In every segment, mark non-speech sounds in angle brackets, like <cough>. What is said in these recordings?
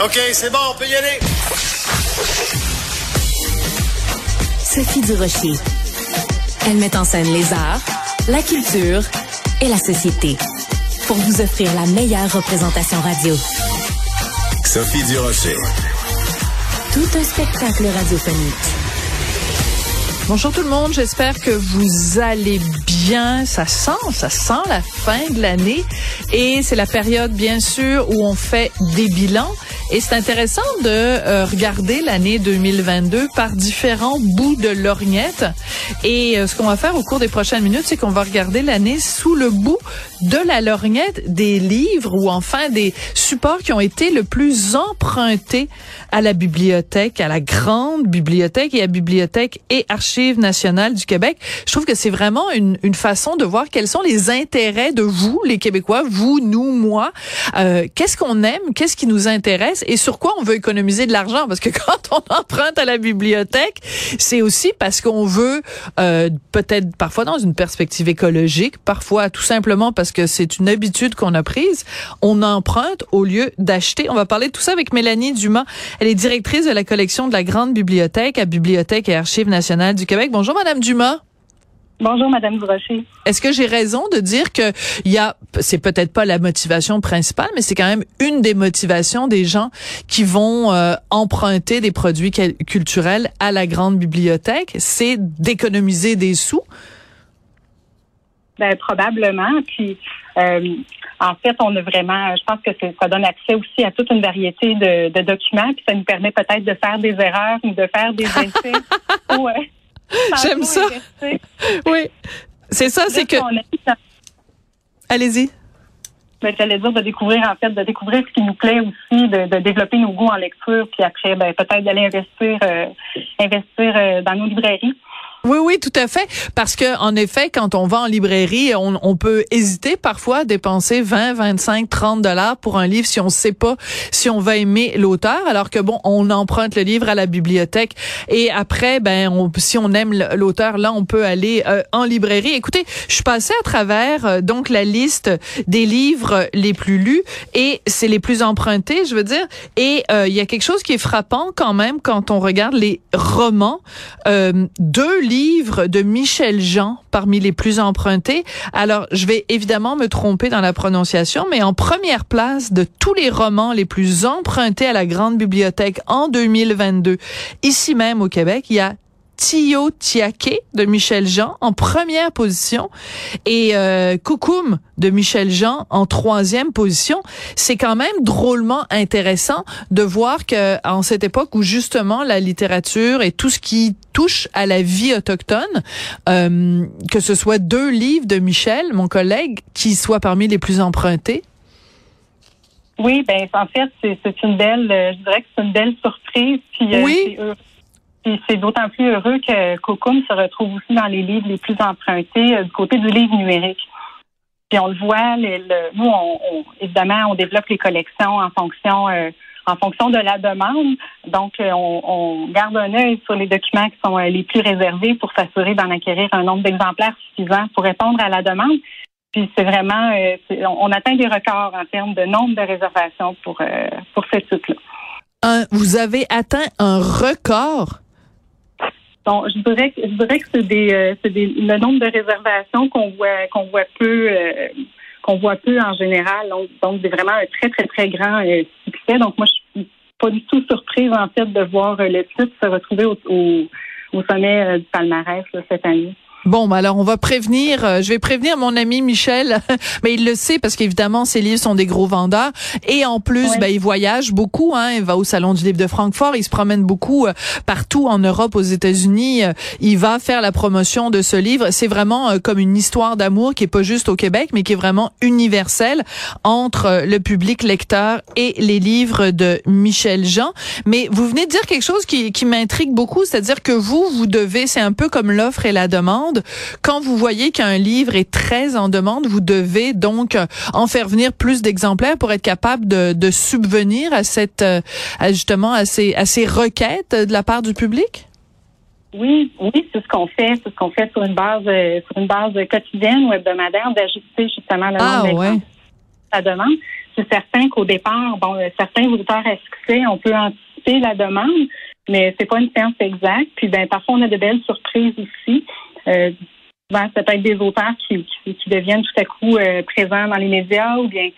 OK, c'est bon, on peut y aller. Sophie Durocher. Elle met en scène les arts, la culture et la société pour vous offrir la meilleure représentation radio. Sophie Durocher. Tout un spectacle radiophonique. Bonjour tout le monde, j'espère que vous allez bien. Ça sent, ça sent la fin de l'année et c'est la période bien sûr où on fait des bilans et c'est intéressant de euh, regarder l'année 2022 par différents bouts de lorgnette et euh, ce qu'on va faire au cours des prochaines minutes, c'est qu'on va regarder l'année sous le bout de la lorgnette des livres ou enfin des supports qui ont été le plus empruntés à la bibliothèque, à la grande bibliothèque et à Bibliothèque et Archives nationales du Québec. Je trouve que c'est vraiment une, une façon de voir quels sont les intérêts de vous, les Québécois, vous, nous, moi. Euh, qu'est-ce qu'on aime, qu'est-ce qui nous intéresse? Et sur quoi on veut économiser de l'argent Parce que <laughs> quand on emprunte à la bibliothèque, c'est aussi parce qu'on veut euh, peut-être parfois dans une perspective écologique, parfois tout simplement parce que c'est une habitude qu'on a prise. On emprunte au lieu d'acheter. On va parler de tout ça avec Mélanie Dumas. Elle est directrice de la collection de la Grande Bibliothèque à Bibliothèque et Archives nationales du Québec. Bonjour, Madame Dumas. Bonjour, Madame Durocher. Est-ce que j'ai raison de dire que il y a, c'est peut-être pas la motivation principale, mais c'est quand même une des motivations des gens qui vont euh, emprunter des produits culturels à la grande bibliothèque, c'est d'économiser des sous? Ben, probablement. Puis, euh, en fait, on a vraiment, je pense que ça donne accès aussi à toute une variété de, de documents, puis ça nous permet peut-être de faire des erreurs ou de faire des <laughs> essais. ou, euh, J'aime ça. Oui, c'est ça, c'est que. Allez-y. ben, J'allais dire de découvrir, en fait, de découvrir ce qui nous plaît aussi, de, de développer nos goûts en lecture, puis après, ben, peut-être d'aller investir, euh, investir euh, dans nos librairies. Oui, oui, tout à fait. Parce que, en effet, quand on va en librairie, on, on peut hésiter parfois à dépenser 20, 25, 30 dollars pour un livre si on sait pas si on va aimer l'auteur. Alors que bon, on emprunte le livre à la bibliothèque et après, ben, on, si on aime l'auteur, là, on peut aller euh, en librairie. Écoutez, je passée à travers euh, donc la liste des livres les plus lus et c'est les plus empruntés, je veux dire. Et euh, il y a quelque chose qui est frappant quand même quand on regarde les romans. Euh, deux livres de Michel Jean parmi les plus empruntés. Alors, je vais évidemment me tromper dans la prononciation, mais en première place de tous les romans les plus empruntés à la Grande Bibliothèque en 2022, ici même au Québec, il y a Tio Tiake de Michel Jean en première position et euh, Coucoum de Michel Jean en troisième position. C'est quand même drôlement intéressant de voir que en cette époque où justement la littérature et tout ce qui touche à la vie autochtone, euh, que ce soit deux livres de Michel, mon collègue, qui soient parmi les plus empruntés. Oui, ben en fait, c'est une belle, euh, je dirais que c'est une belle surprise. Puis, euh, Oui. Puis c'est d'autant plus heureux que Cocum se retrouve aussi dans les livres les plus empruntés euh, du côté du livre numérique. Puis on le voit, le, nous, on, on- évidemment, on développe les collections en fonction euh, en fonction de la demande. Donc, euh, on, on garde un œil sur les documents qui sont euh, les plus réservés pour s'assurer d'en acquérir un nombre d'exemplaires suffisant pour répondre à la demande. Puis c'est vraiment, on, atteint des records en termes de nombre de réservations pour pour ce titre-là. Vous avez atteint un record. Donc, je dirais que je dirais que c'est des, euh, c'est des le nombre de réservations qu'on voit qu'on voit peu euh, qu'on voit peu en général. Donc, donc c'est vraiment un très très très grand euh, succès. Donc, moi, je suis pas du tout surprise, en fait, de voir le titre se retrouver au, au, au sommet du palmarès cette année. Bon, bah alors on va prévenir, euh, je vais prévenir mon ami Michel, <laughs> mais il le sait parce qu'évidemment ses livres sont des gros vendeurs et en plus, ben il voyage beaucoup, hein, il va au salon du livre de Francfort, il se promène beaucoup euh, partout en Europe, aux États-Unis, euh, il va faire la promotion de ce livre. C'est vraiment comme une histoire d'amour qui est pas juste au Québec, mais qui est vraiment universelle entre le public lecteur et les livres de Michel Jean. Mais vous venez de dire quelque chose qui, qui m'intrigue beaucoup, c'est-à-dire que vous, vous devez, c'est un peu comme l'offre et la demande quand vous voyez qu'un livre est très en demande, vous devez donc euh, en faire venir plus d'exemplaires pour être capable de, subvenir à cette, euh, justement, à ces, à ces requêtes de la part du public? Oui, oui, c'est ce qu'on fait, c'est ce qu'on fait sur une base, euh, sur une base quotidienne ou hebdomadaire d'ajuster justement le ah, nombre ouais. la demande. C'est certain qu'au départ, bon, certains auteurs à succès, on peut anticiper la demande, mais c'est pas une science exacte. Puis ben parfois on a de belles surprises aussi. Euh, souvent, ça peut être des auteurs qui, qui, deviennent tout à coup euh, présents dans les médias ou bien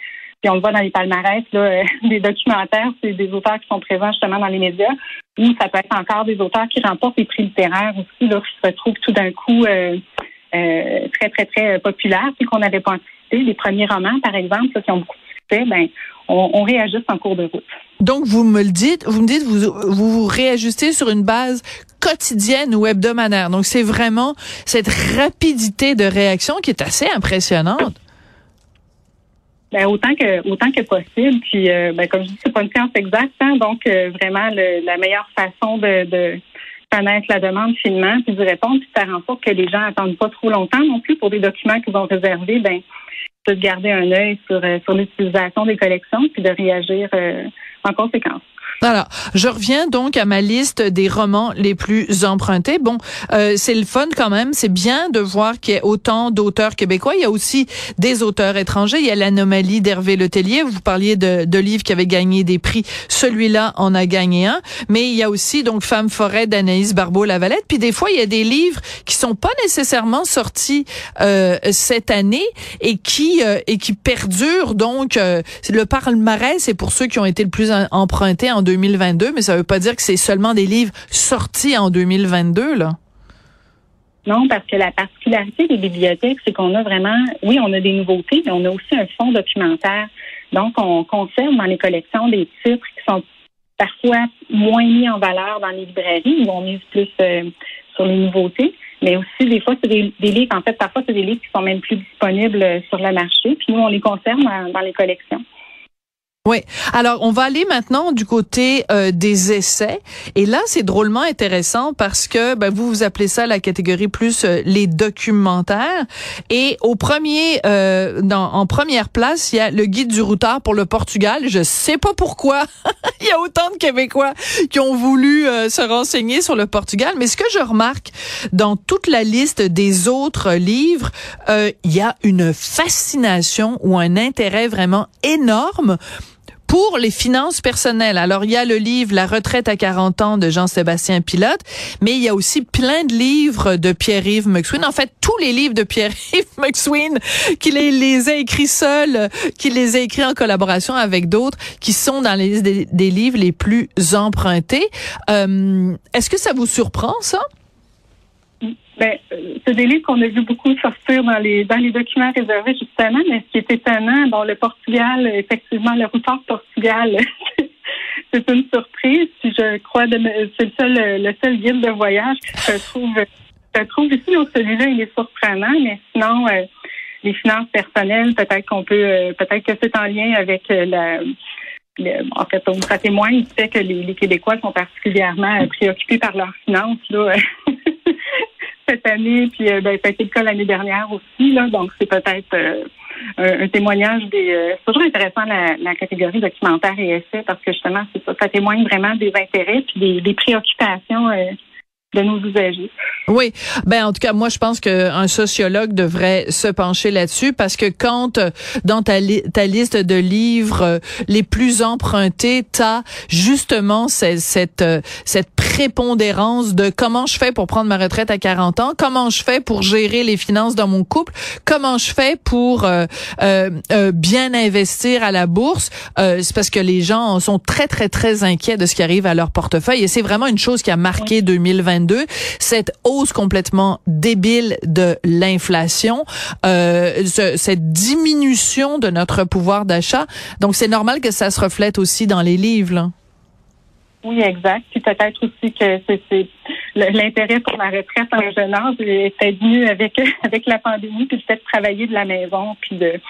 puis on le voit dans les palmarès, là, euh, <laughs> des documentaires, c'est des auteurs qui sont présents justement dans les médias, ou ça peut être encore des auteurs qui remportent des prix littéraires aussi, là, qui se retrouvent tout d'un coup très, très, très populaires, puis qu'on n'avait pas anticipé. Les premiers romans, par exemple, qui ont beaucoup de succès, ben, on, réajuste en cours de route. Donc, vous me le dites, vous me dites, vous, vous réajustez sur une base quotidienne ou hebdomadaire. Donc, c'est vraiment cette rapidité de réaction qui est assez impressionnante. Ben, autant que autant que possible. Puis, euh, ben, comme je dis, c'est pas une science exacte, hein, donc euh, vraiment la meilleure façon de, de, connaître la demande finement, puis de répondre, puis faire en sorte que les gens attendent pas trop longtemps non plus pour des documents qu'ils ont réservés. Ben, de garder un œil sur euh, sur l'utilisation des collections, puis de réagir en conséquence. Alors, je reviens donc à ma liste des romans les plus empruntés. Bon, euh, c'est le fun quand même. C'est bien de voir qu'il y a autant d'auteurs québécois. Il y a aussi des auteurs étrangers. Il y a l'anomalie d'Hervé Letellier. Vous parliez de, de livres qui avaient gagné des prix. Celui-là en a gagné un. Mais il y a aussi donc Femme forêt d'Anaïs Barbeau-Lavalette. Puis des fois, il y a des livres qui sont pas nécessairement sortis euh, cette année et qui euh, et qui perdurent. Donc, euh, le palmarès, c'est pour ceux qui ont été le plus empruntés 2022, mais ça veut pas dire que c'est seulement des livres sortis en 2022, là. Non, parce que la particularité des bibliothèques, c'est qu'on a vraiment, oui, on a des nouveautés, mais on a aussi un fonds documentaire. Donc, on conserve dans les collections des titres qui sont parfois moins mis en valeur dans les librairies, où on mise plus euh, sur les nouveautés. Mais aussi, des fois, c'est des, livres, en fait, parfois, c'est des livres qui sont même plus disponibles euh, sur le marché. Puis nous, on les conserve dans les collections. Oui. Alors, on va aller maintenant du côté euh, des essais. Et là, c'est drôlement intéressant parce que ben, vous, vous appelez ça la catégorie plus euh, les documentaires. Et au premier, euh, dans, en première place, il y a le guide du routard pour le Portugal. Je sais pas pourquoi. <laughs> il y a autant de Québécois qui ont voulu se renseigner sur le Portugal. Mais ce que je remarque dans toute la liste des autres livres, il y a une fascination ou un intérêt vraiment énorme pour les finances personnelles. Alors, il y a le livre La retraite à 40 ans de Jean-Sébastien Pilote, mais il y a aussi plein de livres de Pierre-Yves McSween. En fait, tous les livres de Pierre-Yves <laughs> McSween, qu'il les, a écrits seul, qu'il les a écrits en collaboration avec d'autres, qui sont dans les listes des, livres les plus empruntés. Euh, Est-ce que ça vous surprend, ça? Ben, c'est des livres qu'on a vu beaucoup sortir dans les dans les documents réservés justement, mais ce qui est étonnant, bon, le Portugal, effectivement, le routard Portugal, <laughs> c'est une surprise. Puis je crois que c'est le seul le seul guide de voyage qui se trouve trouve ici. Donc celui-là, il est surprenant, mais sinon euh, les finances personnelles, peut-être qu'on peut euh, peut-être que c'est en lien avec euh, la en fait, ça témoigne du fait que les, les Québécois sont particulièrement préoccupés par leurs finances. Là. <laughs> cette année, puis euh, ben, ça a été le cas l'année dernière aussi. Là, donc, c'est peut-être euh, un, témoignage des. Euh, c'est toujours intéressant la, catégorie documentaire et essai parce que justement, c'est ça, ça témoigne vraiment des intérêts puis des, préoccupations de nos usagers. Oui, ben en tout cas moi je pense qu'un sociologue devrait se pencher là-dessus parce que quand euh, dans ta, ta liste de livres euh, les plus empruntés, t'as justement cette cette, euh, cette prépondérance de comment je fais pour prendre ma retraite à 40 ans, comment je fais pour gérer les finances dans mon couple, comment je fais pour bien investir à la bourse. c'est parce que les gens sont très très très inquiets de ce qui arrive à leur portefeuille et c'est vraiment une chose qui a marqué 2022 cette hausse complètement débile de l'inflation, euh, cette diminution de notre pouvoir d'achat. Donc, c'est normal que ça se reflète aussi dans les livres. Oui, exact. Puis peut-être aussi que c'est l'intérêt pour la retraite en jeune âge est venu avec <laughs> avec la pandémie, puis le fait de travailler de la maison, puis de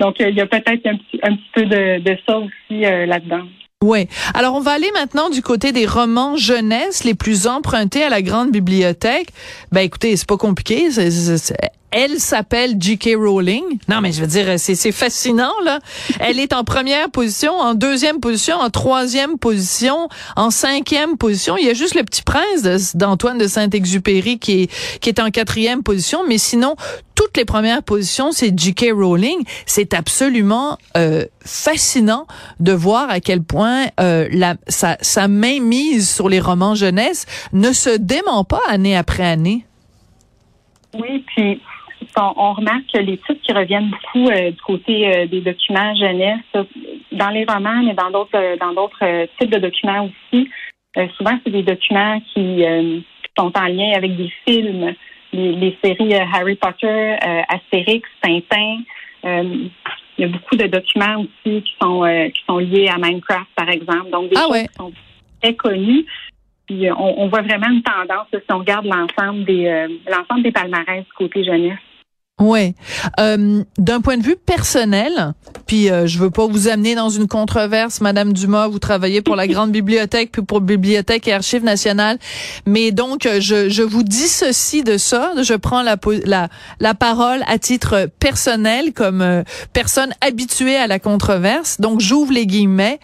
donc il y a peut-être un petit peu de, de ça aussi euh, là-dedans. Oui. Alors, on va aller maintenant du côté des romans jeunesse les plus empruntés à la grande bibliothèque. Ben, écoutez, c'est pas compliqué. elle s'appelle J.K. Rowling. Non, mais je veux dire, c'est fascinant, là. Elle est en première position, en deuxième position, en troisième position, en cinquième position. Il y a juste le petit prince d'Antoine de, Saint-Exupéry qui est, qui est en quatrième position. Mais sinon, toutes les premières positions, c'est J.K. Rowling. C'est absolument euh, fascinant de voir à quel point euh, sa, sa mise sur les romans jeunesse ne se dément pas année après année. Oui, puis on, remarque que les titres qui reviennent beaucoup euh, du côté des documents jeunesse, dans les romans, mais dans d'autres types de documents aussi, souvent c'est des documents qui sont en lien avec des films les, séries euh, Harry Potter, euh, Astérix, Tintin. Euh, il y a beaucoup de documents aussi qui sont qui sont liés à Minecraft, par exemple. Donc des ah choses qui sont très connues. Puis on, voit vraiment une tendance si on regarde l'ensemble des l'ensemble des palmarès du côté jeunesse. Ouais. Euh, D'un point de vue personnel, puis euh, je veux pas vous amener dans une controverse, Madame Dumas, vous travaillez pour la <laughs> grande bibliothèque puis pour Bibliothèque et Archives nationales, mais donc euh, je, je vous dissocie de ça. Je prends la la, la parole à titre personnel comme euh, personne habituée à la controverse. Donc j'ouvre les guillemets.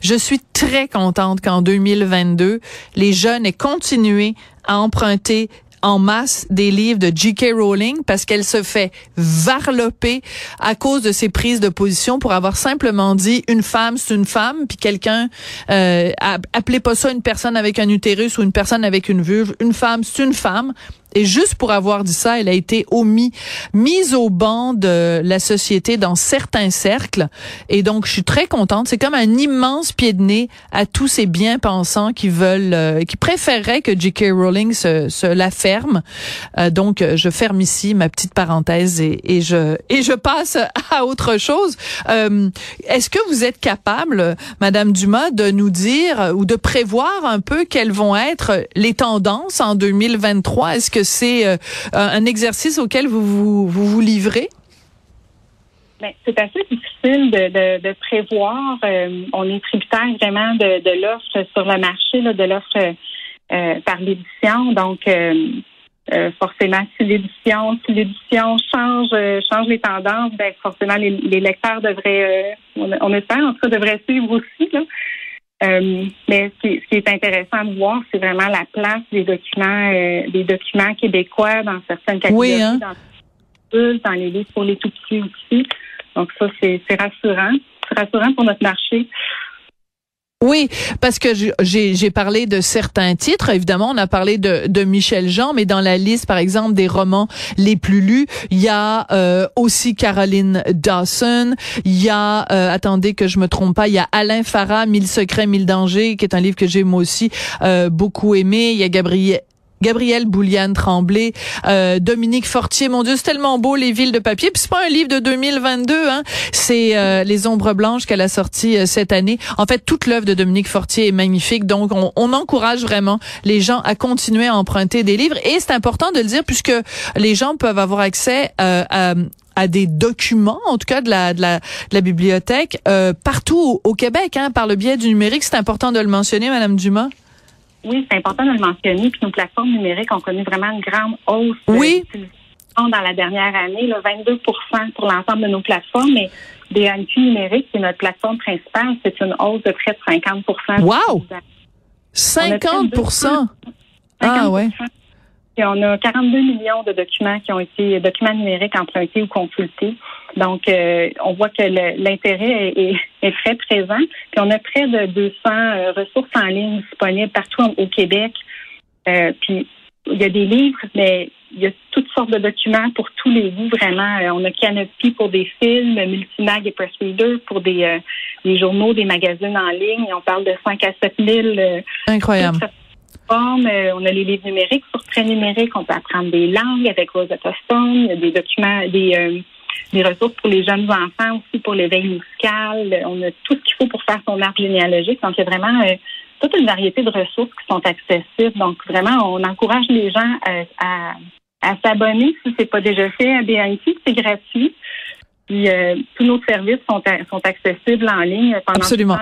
Je suis très contente qu'en 2022 les jeunes aient continué à emprunter en masse des livres de J.K. Rowling parce qu'elle se fait varloper à cause de ses prises de position pour avoir simplement dit une femme c'est une femme puis quelqu'un euh, appelez pas ça une personne avec un utérus ou une personne avec une vulve une femme c'est une femme et juste pour avoir dit ça, elle a été omis, mise au banc de la société dans certains cercles. Et donc, je suis très contente. C'est comme un immense pied de nez à tous ces bien-pensants qui veulent, euh, qui préféreraient que J.K. Rowling se, se la ferme. Euh, donc, je ferme ici ma petite parenthèse et, et, je et je passe à autre chose. Euh, Est-ce que vous êtes capable, Madame Dumas, de nous dire ou de prévoir un peu quelles vont être les tendances en 2023 Est-ce que c'est euh, un exercice auquel vous vous, vous, livrez? Ben, c'est assez difficile de, prévoir. Euh, on est tributaire vraiment de, l'offre sur le marché, de l'offre euh, par l'édition. Donc, forcément, si l'édition, si l'édition change, change les tendances, ben forcément les, lecteurs devraient, on, on, espère en tout cas, devraient suivre aussi. Là. Euh, mais ce qui, est intéressant de voir, c'est vraiment la place des documents, euh, des documents québécois dans certaines catégories, oui, hein? dans, dans les livres pour les tout petits aussi. Donc ça, c'est rassurant. C'est rassurant pour notre marché. Oui, parce que j'ai parlé de certains titres. Évidemment, on a parlé de, Michel Jean, mais dans la liste, par exemple, des romans les plus lus, il y a euh, aussi Caroline Dawson. Il y a, euh, attendez que je me trompe pas, il y a Alain Farah, Mille secrets, mille dangers, qui est un livre que j'ai moi aussi euh, beaucoup aimé. Il y a Gabriel Gabrielle Bouliane Tremblay, euh, Dominique Fortier, mon Dieu, c'est tellement beau les villes de papier. Puis c'est pas un livre de 2022, hein. C'est euh, les ombres blanches qu'elle a sorti euh, cette année. En fait, toute l'œuvre de Dominique Fortier est magnifique. Donc on, on, encourage vraiment les gens à continuer à emprunter des livres. Et c'est important de le dire puisque les gens peuvent avoir accès à à des documents, en tout cas de la, de la, de la bibliothèque, partout au, Québec, hein, par le biais du numérique. C'est important de le mentionner, Madame Dumas. Oui, c'est important de le mentionner. Puis nos plateformes numériques ont connu vraiment une grande hausse oui. dans la dernière année, là, 22 pour l'ensemble de nos plateformes. Mais DNQ numérique, qui est notre plateforme principale, c'est une hausse de près de 50% Wow! 50 Ah, ouais. Et on a 42 millions de documents qui ont été documents numériques empruntés ou consultés. Donc, euh, on voit que l'intérêt est, est, très présent. Puis, on a près de 200 euh, ressources en ligne disponibles partout au Québec. Euh, puis, il y a des livres, mais il y a toutes sortes de documents pour tous les goûts, vraiment. on a Canopy pour des films, Multimag et Press Reader pour des, des journaux, des magazines en ligne. Et on parle de 5 à 7 000. Incroyable. Euh, on a les livres numériques sur très numérique. On peut apprendre des langues avec Rosetta Stone. Il y a des documents, des, euh, des ressources pour les jeunes enfants aussi, pour l'éveil musical. On a tout ce qu'il faut pour faire son arbre généalogique. Donc, il y a vraiment euh, toute une variété de ressources qui sont accessibles. Donc, vraiment, on encourage les gens à, à, s'abonner si c'est pas déjà fait à BNC. C'est gratuit. Puis, tous nos services sont, sont accessibles en ligne pendant Absolument.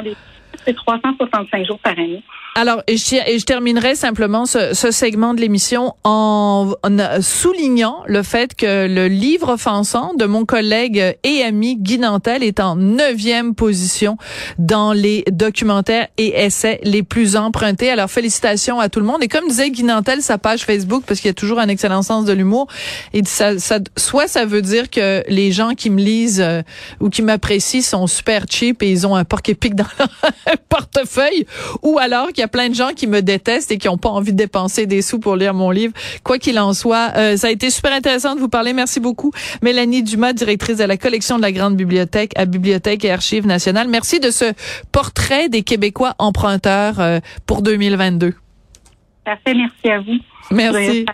C'est 365 jours par année. Alors, et je, et je terminerai simplement ce, ce segment de l'émission en, en, soulignant le fait que le livre offensant de mon collègue et ami Guy Nantel est en neuvième position dans les documentaires et essais les plus empruntés. Alors, félicitations à tout le monde. Et comme disait Guy Nantel, sa page Facebook, parce qu'il y a toujours un excellent sens de l'humour, et ça, ça, soit ça veut dire que les gens qui me lisent euh, ou qui m'apprécient sont super cheap et ils ont un porc épic dans leur <laughs> portefeuille, ou alors qu'il y a plein de gens qui me détestent et qui n'ont pas envie de dépenser des sous pour lire mon livre. Quoi qu'il en soit, euh, ça a été super intéressant de vous parler. Merci beaucoup, Mélanie Dumas, directrice de la collection de la Grande Bibliothèque à Bibliothèque et Archives nationales. Merci de ce portrait des Québécois emprunteurs euh, pour 2022. Parfait, merci à vous. Merci.